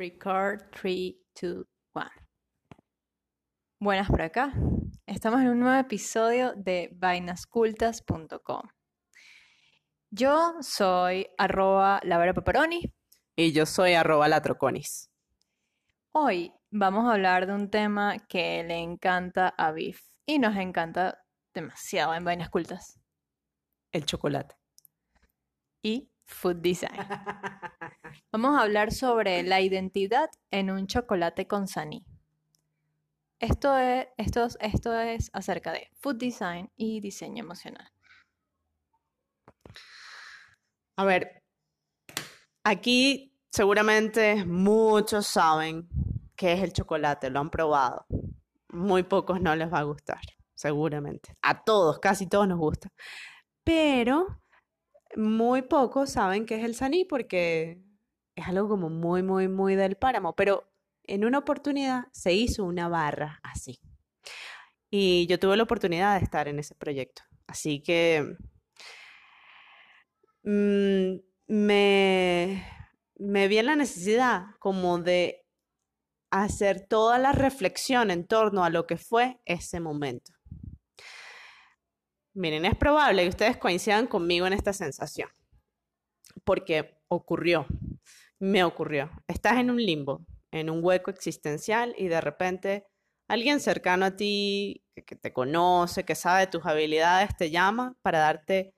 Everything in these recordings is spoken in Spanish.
Record 3, 2, 1. Buenas por acá. Estamos en un nuevo episodio de vainascultas.com. Yo soy arroba Lavera Pepperoni. Y yo soy arroba latroconis. Hoy vamos a hablar de un tema que le encanta a Biff y nos encanta demasiado en Vainas Cultas. El chocolate. Y Food Design. Vamos a hablar sobre la identidad en un chocolate con saní. Esto es, esto, es- esto es acerca de food design y diseño emocional. A ver, aquí seguramente muchos saben qué es el chocolate, lo han probado. Muy pocos no les va a gustar, seguramente. A todos, casi todos nos gusta. Pero muy pocos saben qué es el saní porque es algo como muy, muy, muy del páramo. Pero en una oportunidad se hizo una barra así. Y yo tuve la oportunidad de estar en ese proyecto. Así que mm, me, me vi en la necesidad como de hacer toda la reflexión en torno a lo que fue ese momento. Miren, es probable que ustedes coincidan conmigo en esta sensación, porque ocurrió, me ocurrió. Estás en un limbo, en un hueco existencial y de repente alguien cercano a ti, que, te conoce, que sabe de tus habilidades, te llama para darte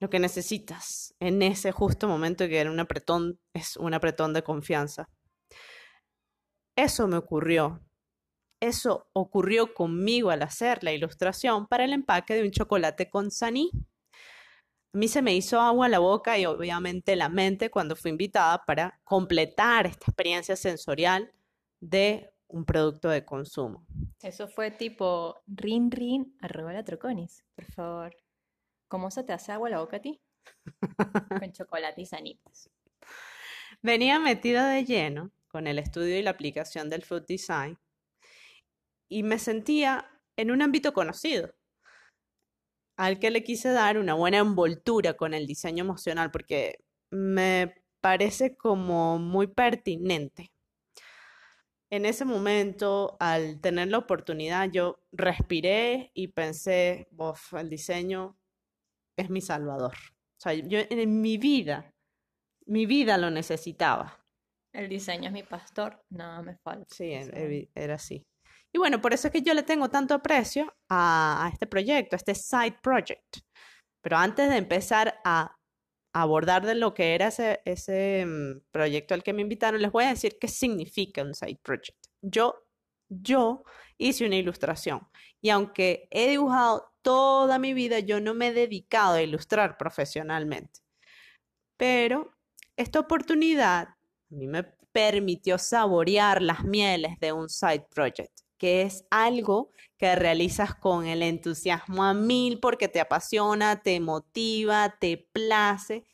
lo que necesitas en ese justo momento que era un apretón, es un apretón de confianza. Eso me ocurrió. Eso ocurrió conmigo al hacer la ilustración para el empaque de un chocolate con saní. A mí se me hizo agua la boca y obviamente la mente cuando fui invitada para completar esta experiencia sensorial de un producto de consumo. Eso fue tipo rin rin arroba la troconis, por favor. ¿Cómo se te hace agua la boca a ti? Con chocolate y saní. pues. Venía metida de lleno con el estudio y la aplicación del food design y me sentía en un ámbito conocido, al que le quise dar una buena envoltura con el diseño emocional porque me parece como muy pertinente. En ese momento, al tener la oportunidad, yo respiré y pensé, "Bof, el diseño es mi salvador. O sea, yo en mi vida, mi vida lo necesitaba. El diseño es mi pastor, nada me falta. Sí, era así. Y bueno, por eso es que yo le tengo tanto aprecio a, este proyecto, a este side project. Pero antes de empezar a abordar de lo que era ese, ese mm, proyecto al que me invitaron, les voy a decir qué significa un side project. Yo, yo hice una ilustración y aunque he dibujado toda mi vida, yo no me he dedicado a ilustrar profesionalmente. Pero esta oportunidad a mí me permitió saborear las mieles de un side project, que es algo que realizas con el entusiasmo a mil porque te apasiona, te motiva, te place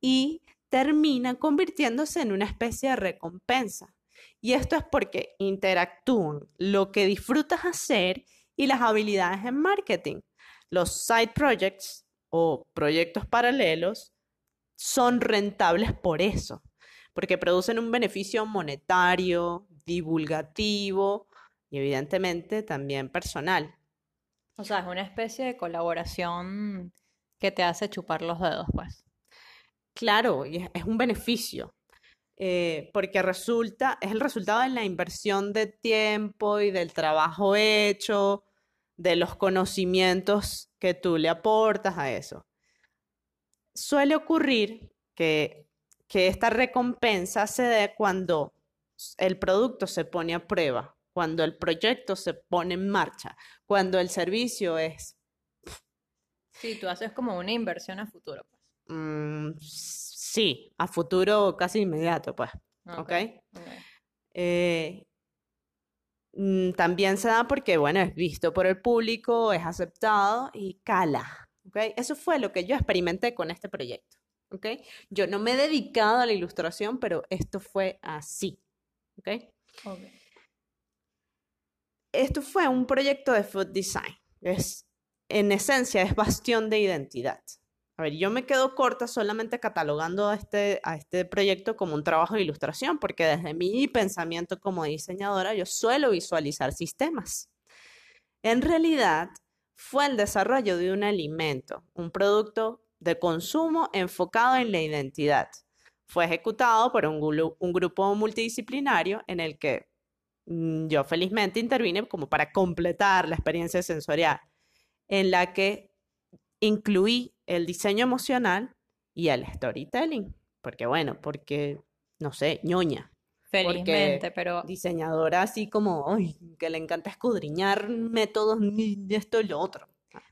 y termina convirtiéndose en una especie de recompensa. Y esto es porque interactúan lo que disfrutas hacer y las habilidades en marketing. Los side projects o proyectos paralelos son rentables por eso, porque producen un beneficio monetario, divulgativo y evidentemente también personal. O sea, es una especie de colaboración que te hace chupar los dedos, pues. Claro, y es, es un beneficio, eh, porque resulta, es el resultado de la inversión de tiempo y del trabajo hecho, de los conocimientos que tú le aportas a eso. Suele ocurrir que, que esta recompensa se dé cuando el producto se pone a prueba, cuando el proyecto se pone en marcha, cuando el servicio es Sí, tú haces como una inversión a futuro, pues. Mm, sí, a futuro casi inmediato, pues. Ok, ¿Ok? ok. Eh, mm, también se da porque, bueno, es visto por el público, es aceptado y cala. ¿Ok? Eso fue lo que yo experimenté con este proyecto. ¿Ok? Yo no me he dedicado a la ilustración, pero esto fue así. ¿Ok? Ok. Esto fue un proyecto de food design. Es, en esencia, es bastión de identidad. a ver, yo me quedo corta solamente catalogando a este, a este proyecto como un trabajo de ilustración, porque desde mi pensamiento como diseñadora yo suelo visualizar sistemas. En realidad, fue el desarrollo de un alimento, un producto de consumo enfocado en la identidad. Fue ejecutado por un, grupo multidisciplinario en el que yo felizmente intervine como para completar la experiencia sensorial, en la que incluí el diseño emocional y el storytelling. Porque bueno, porque, no sé, ñoña. Felizmente, pero... Diseñadora así como, ay, que le encanta escudriñar métodos ni esto y lo otro.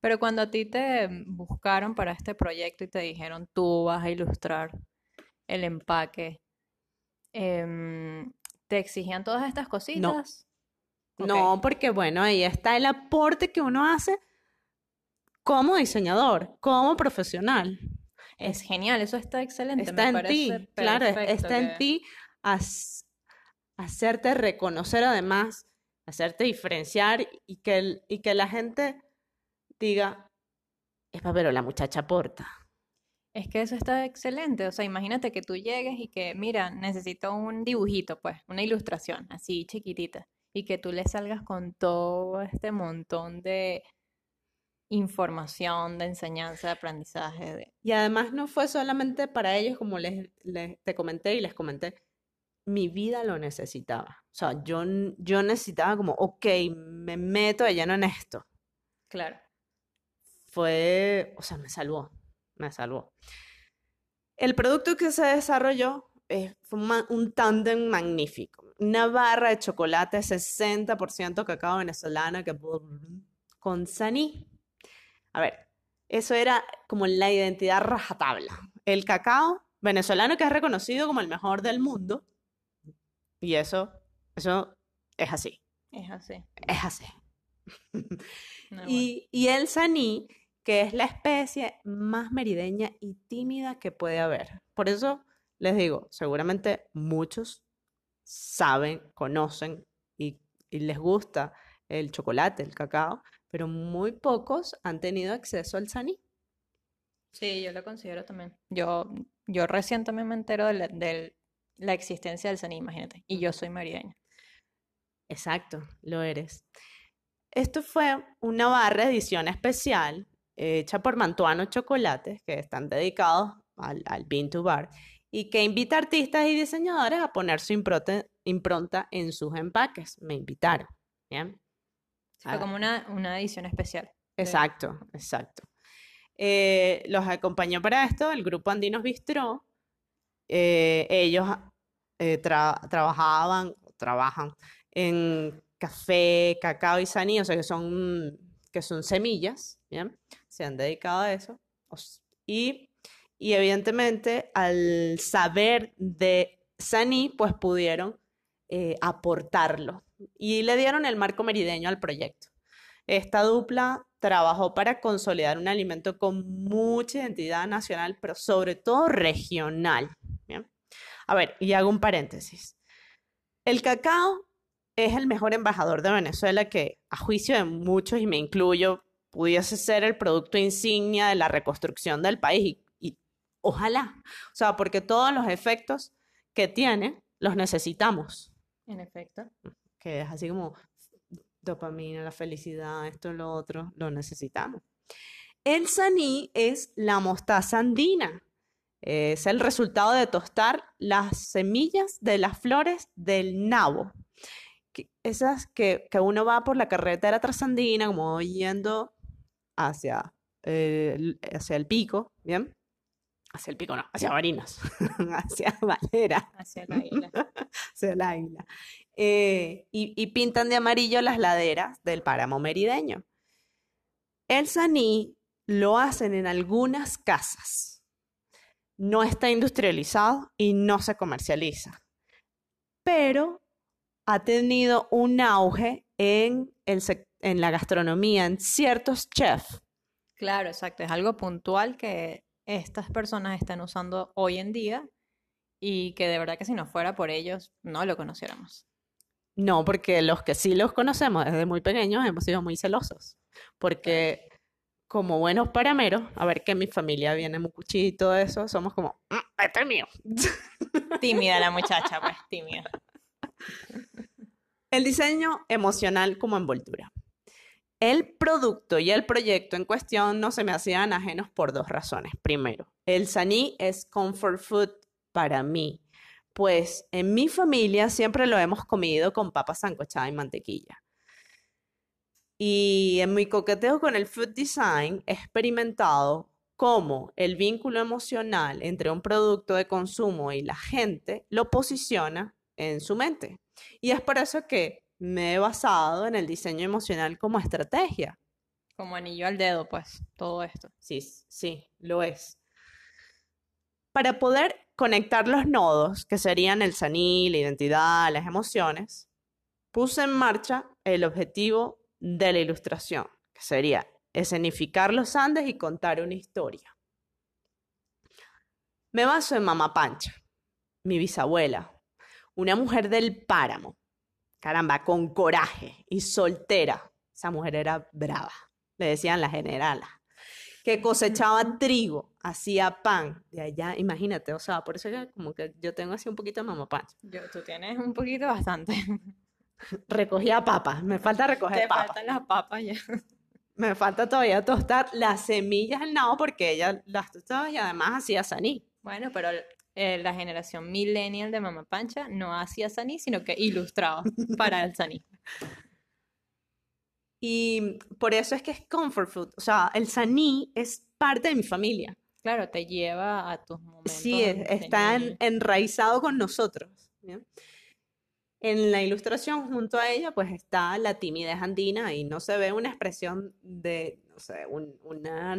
Pero cuando a ti te buscaron para este proyecto y te dijeron, tú vas a ilustrar el empaque, em, ¿te exigían todas estas cositas? No. No, porque bueno, ahí está el aporte que uno hace como diseñador, como profesional. Es genial, eso está excelente. Está en ti, claro, está en ti hacerte reconocer además, hacerte diferenciar y que, y que la gente diga, es pero la muchacha aporta. Es que eso está excelente. O sea, imagínate que tú llegues y que, mira, necesito un dibujito, pues, una ilustración, así chiquitita, y que tú le salgas con todo este montón de información, de enseñanza, de aprendizaje. Y además no fue solamente para ellos, como les, te comenté y les comenté, mi vida lo necesitaba. O sea, yo, yo necesitaba como, ok, me meto de lleno en esto. Claro. Fue, o sea, me salvó, me salvó. El producto que se desarrolló eh, fue un, un tándem magnífico. Una barra de chocolate 60% cacao venezolano que con saní. A ver, eso era como la identidad rajatabla. El cacao venezolano que es reconocido como el mejor del mundo. Y eso, eso es así. Es así. Es así. y, y el saní, que es la especie más merideña y tímida que puede haber. Por eso les digo, seguramente muchos saben, conocen y, y les gusta el chocolate, el cacao, pero muy pocos han tenido acceso al saní. Sí, yo lo considero también. Yo, yo recién también me entero de la, existencia del saní, imagínate. Y yo soy marideña. Exacto, lo eres. Esto fue una barra edición especial hecha por Mantuano Chocolates, que están dedicados al, al Bean to Bar, y que invita a artistas y diseñadores a poner su impronta en sus empaques. Me invitaron. ¿bien? Fue ah. como una, una edición especial. Exacto, exacto. Eh, los acompañó para esto el grupo Andinos Bistró. Eh, ellos eh, trabajaban, trabajan en café, cacao y saní, o sea que son, que son semillas, ¿bien? Se han dedicado a eso. Y, y evidentemente al saber de saní, pues pudieron aportarlo y le dieron el marco merideño al proyecto. Esta dupla trabajó para consolidar un alimento con mucha identidad nacional, pero sobre todo regional. A ver, y hago un paréntesis. El cacao es el mejor embajador de Venezuela que, a juicio de muchos, y me incluyo, pudiese ser el producto insignia de la reconstrucción del país. Y, y ojalá. O sea, porque todos los efectos que tiene los necesitamos. En efecto que es así como dopamina, la felicidad, esto, lo otro, lo necesitamos. El saní es la mostaza andina. Es el resultado de tostar las semillas de las flores del nabo. Esas que, que uno va por la carretera trasandina, como yendo hacia, hacia el pico, ¿bien? Hacia el pico, no, hacia Barinas, hacia Valera. Hacia la isla. hacia la isla. Eh, y, pintan de amarillo las laderas del páramo merideño. El saní lo hacen en algunas casas. No está industrializado y no se comercializa. Pero ha tenido un auge en, en la gastronomía, en ciertos chefs. Claro, exacto. Es algo puntual que estas personas están usando hoy en día y que de verdad que si no fuera por ellos no lo conociéramos. No, porque los que sí los conocemos desde muy pequeños hemos sido muy celosos, porque como buenos parameros, a ver que mi familia viene mucuchi y todo eso, somos como, "Mm, este es mío. Tímida la muchacha, pues, tímida. El diseño emocional como envoltura. El producto y el proyecto en cuestión no se me hacían ajenos por dos razones. Primero, el saní es comfort food para mí, pues en mi familia siempre lo hemos comido con papa sancochada y mantequilla. Y en mi coqueteo con el food design he experimentado cómo el vínculo emocional entre un producto de consumo y la gente lo posiciona en su mente. Y es por eso que me he basado en el diseño emocional como estrategia. Como anillo al dedo, pues, todo esto. Sí, sí, lo es. Para poder conectar los nodos, que serían el saní, la identidad, las emociones, puse en marcha el objetivo de la ilustración, que sería escenificar los Andes y contar una historia. Me baso en Mamá Pancha, mi bisabuela, una mujer del páramo, caramba, con coraje y soltera. Esa mujer era brava, le decían la generala, que cosechaba trigo, hacía pan de allá, imagínate, o sea, por eso que como que yo tengo así un poquito de Mamá Pancha. Yo, tú tienes un poquito bastante. Recogía papas, me falta recoger Te papas. faltan las papas ya. Me falta todavía tostar las semillas del nabo porque ella las tostaba y además hacía saní. Bueno, pero eh, la generación millennial de Mamá Pancha no hacía saní, sino que ilustraba para el saní. Y por eso es que es comfort food. O sea, el saní es parte de mi familia. Claro, te lleva a tus momentos. Sí, es- está en- enraizado con nosotros. ¿bien? En la ilustración junto a ella, pues está la timidez andina y no se ve una expresión de, no sé, un- una,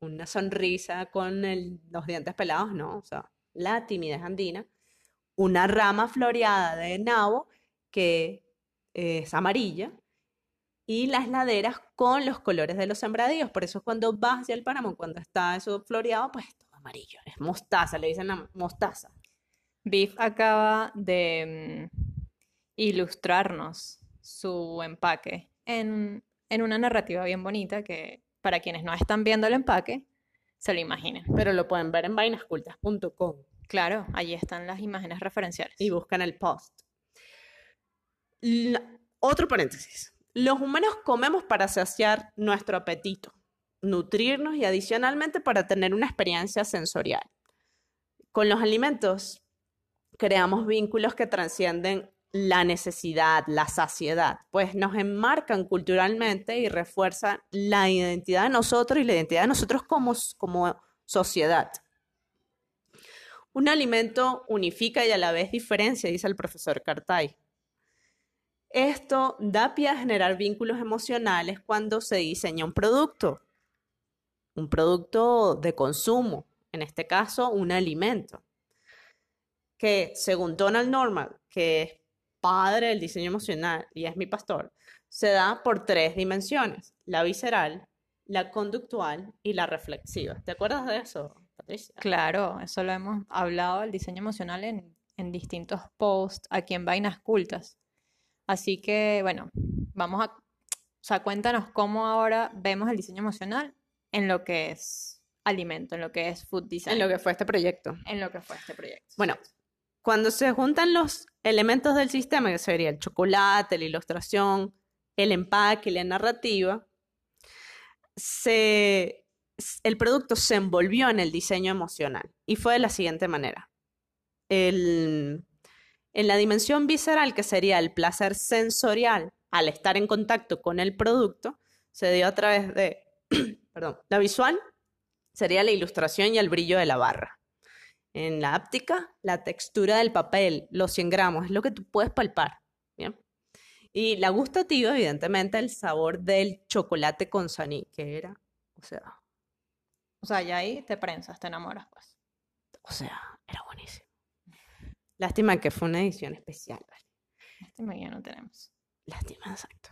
una sonrisa con el- los dientes pelados, no. O sea, la timidez andina, una rama floreada de nabo que es amarilla y las laderas con los colores de los sembradíos. Por eso cuando vas hacia el páramo, cuando está eso floreado, pues es todo amarillo. Es mostaza, le dicen mostaza. Biff acaba de mm, ilustrarnos su empaque en, en una narrativa bien bonita que para quienes no están viendo el empaque, se lo imaginen. Pero lo pueden ver en vainascultas.com Claro, allí están las imágenes referenciales. y buscan el post. Otro paréntesis. Los humanos comemos para saciar nuestro apetito, nutrirnos y adicionalmente para tener una experiencia sensorial. Con los alimentos creamos vínculos que trascienden la necesidad, la saciedad, pues nos enmarcan culturalmente y refuerzan la identidad de nosotros y la identidad de nosotros como, como sociedad. Un alimento unifica y a la vez diferencia, dice el profesor Cartay. Esto da pie a generar vínculos emocionales cuando se diseña un producto, un producto de consumo, en este caso un alimento, que según Donald Norman, que es padre del diseño emocional y es mi pastor, se da por tres dimensiones, la visceral, la conductual y la reflexiva. ¿Te acuerdas de eso, Patricia? Claro, eso lo hemos hablado del diseño emocional en, en distintos posts aquí en Vainas Cultas. Así que, bueno, vamos a, o sea, cuéntanos cómo ahora vemos el diseño emocional en lo que es alimento, en lo que es food design, En lo que fue este proyecto. en lo que fue este proyecto. Bueno, cuando se juntan los elementos del sistema, que sería el chocolate, la ilustración, el empaque y la narrativa, se, el producto se envolvió en el diseño emocional y fue de la siguiente manera. En la dimensión visceral, que sería el placer sensorial al estar en contacto con el producto, se dio a través de, perdón, la visual sería la ilustración y el brillo de la barra. En la áptica, la textura del papel, los 100 gramos, es lo que tú puedes palpar. ¿bien? Y la gustativa, evidentemente, el sabor del chocolate con saní, que era, o sea, O sea, ya ahí te prensas, te enamoras, pues. o sea, era buenísimo. Lástima que fue una edición especial, ¿vale? Este ya no tenemos. Lástima, exacto.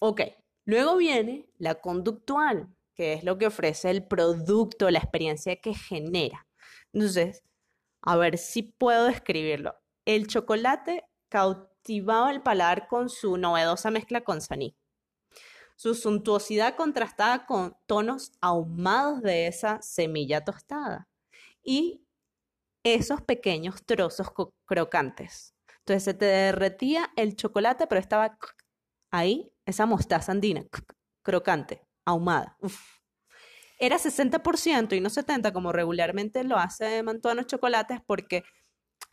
Ok, luego viene la conductual, que es lo que ofrece el producto, la experiencia que genera. Entonces, a ver si puedo describirlo. El chocolate cautivaba el paladar con su novedosa mezcla con saní. Su suntuosidad contrastaba con tonos ahumados de esa semilla tostada y esos pequeños trozos crocantes. Entonces se te derretía el chocolate, pero estaba ahí esa mostaza andina, crocante, ahumada. Era 60% y no 70% como regularmente lo hace Mantuanos Chocolates porque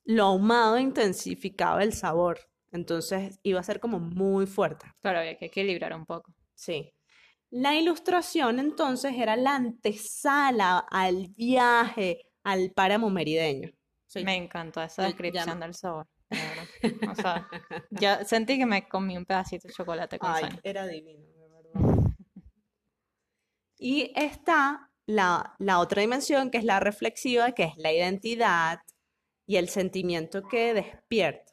lo ahumado intensificaba el sabor. Entonces iba a ser como muy fuerte. Claro, había que equilibrar un poco. Sí. La ilustración entonces era la antesala al viaje al páramo merideño. Me encantó esa descripción del sabor. O sea, ya sentí que me comí un pedacito de chocolate con Ay, era divino, de verdad. Y está la, la otra dimensión, que es la reflexiva, que es la identidad y el sentimiento que despierta.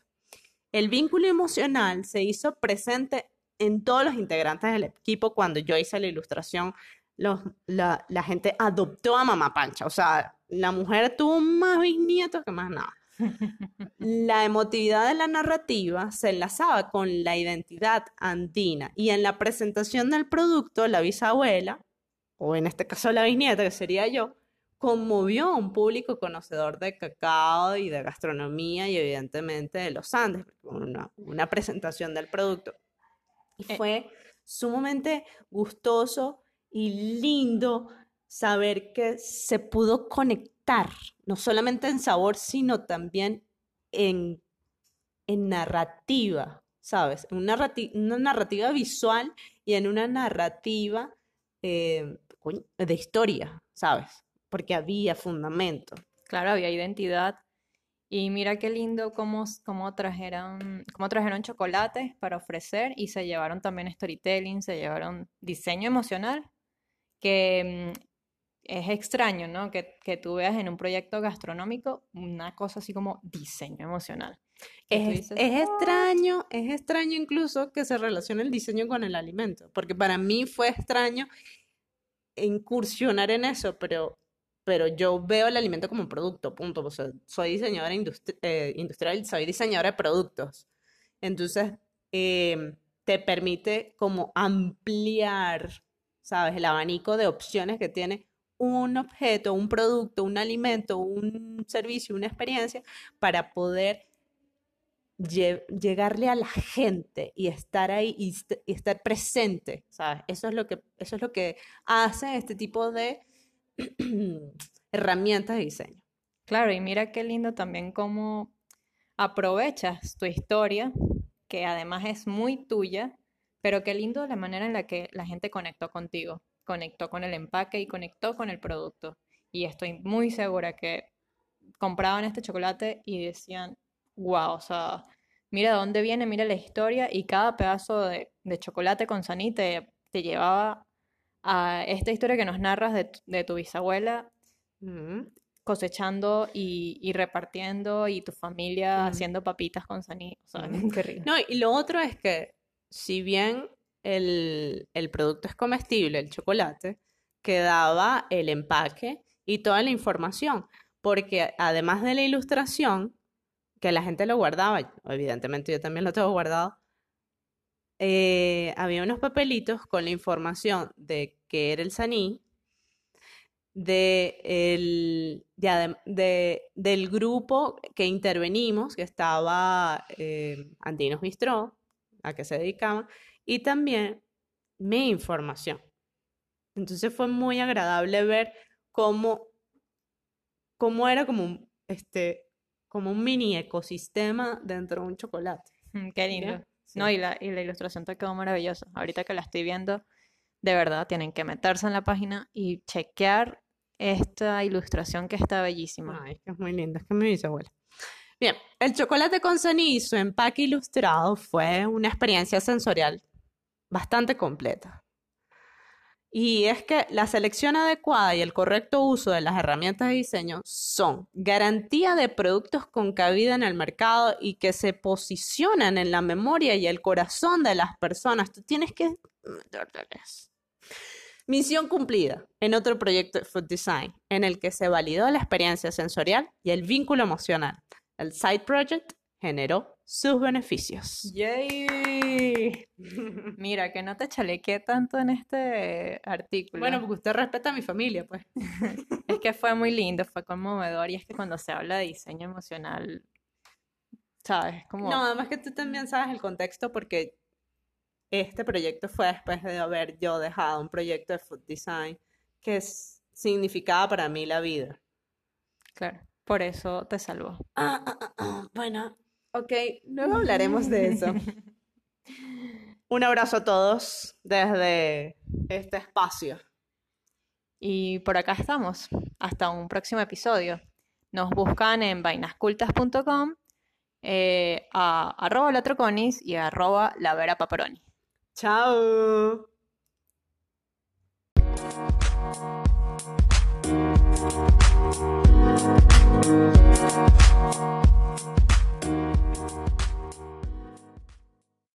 El vínculo emocional se hizo presente en todos los integrantes del equipo cuando yo hice la ilustración. Los, la, la, gente adoptó a Mamá Pancha. O sea, la mujer tuvo más bisnietos que más nada. La emotividad de la narrativa se enlazaba con la identidad andina y en la presentación del producto, la bisabuela, o en este caso la bisnieta, que sería yo, conmovió a un público conocedor de cacao y de gastronomía y evidentemente de los Andes, una, una presentación del producto. Y eh. fue sumamente gustoso y lindo saber que se pudo conectar, no solamente en sabor, sino también en, en narrativa, ¿sabes? Una, una narrativa visual y en una narrativa eh, de historia, ¿sabes? Porque había fundamento. Claro, había identidad. Y mira qué lindo cómo, cómo, trajeron, cómo trajeron chocolates para ofrecer y se llevaron también storytelling, se llevaron diseño emocional, que mm, es extraño, ¿no? Que, que, tú veas en un proyecto gastronómico una cosa así como diseño emocional. Es, es extraño, es extraño incluso que se relacione el diseño con el alimento, porque para mí fue extraño incursionar en eso, pero, pero yo veo el alimento como un producto, punto. O soy diseñadora eh, industrial, soy diseñadora de productos. Entonces, em, te permite como ampliar, ¿sabes? El abanico de opciones que tiene un objeto, un producto, un alimento, un servicio, una experiencia para poder llegarle a la gente y estar ahí y, estar presente, ¿sabes? Eso es lo que, eso es lo que hace este tipo de herramientas de diseño. Claro, y mira qué lindo también cómo aprovechas tu historia, que además es muy tuya, pero qué lindo la manera en la que la gente conectó contigo conectó con el empaque y conectó con el producto. Y estoy muy segura que compraban este chocolate y decían, wow, o sea, mira de dónde viene, mira la historia y cada pedazo de, chocolate con saní te, llevaba a esta historia que nos narras de, tu bisabuela cosechando y, repartiendo y tu familia haciendo papitas con saní. O sea, qué rico. No, y lo otro es que si bien el, producto es comestible, el chocolate, quedaba el empaque y toda la información, porque además de la ilustración, que la gente lo guardaba, evidentemente yo también lo tengo guardado, eh, había unos papelitos con la información de qué era el saní, de el, del grupo que intervenimos, que estaba eh, Andinos Bistró, a que se dedicaban, y también mi información. Entonces fue muy agradable ver cómo, cómo era como un, este, como un mini ecosistema dentro de un chocolate. Mm, qué lindo. No, y la, y la ilustración te quedó maravillosa. Ahorita que la estoy viendo, de verdad, tienen que meterse en la página y chequear esta ilustración que está bellísima. Ay, que es muy linda, es que me dice abuela. Bien, el chocolate con cenizo, empaque ilustrado, fue una experiencia sensorial bastante completa. Y es que la selección adecuada y el correcto uso de las herramientas de diseño son garantía de productos con cabida en el mercado y que se posicionan en la memoria y el corazón de las personas. Tú tienes que... Misión cumplida en otro proyecto de Food Design, en el que se validó la experiencia sensorial y el vínculo emocional. El Side Project generó sus beneficios. ¡Yay! Mira, que no te chalequé tanto en este artículo. Bueno, porque usted respeta a mi familia, pues. es que fue muy lindo, fue conmovedor y es que cuando se habla de diseño emocional, ¿sabes? Como... No, además que tú también sabes el contexto porque este proyecto fue después de haber yo dejado un proyecto de food design que significaba para mí la vida. Claro, por eso te salvó. Ah, ah, ah, bueno, ok, luego hablaremos de eso. un abrazo a todos desde este espacio. Y por acá estamos. Hasta un próximo episodio. Nos buscan en vainascultas.com, eh, a arroba latroconis y a arroba la vera paparoni. Chao.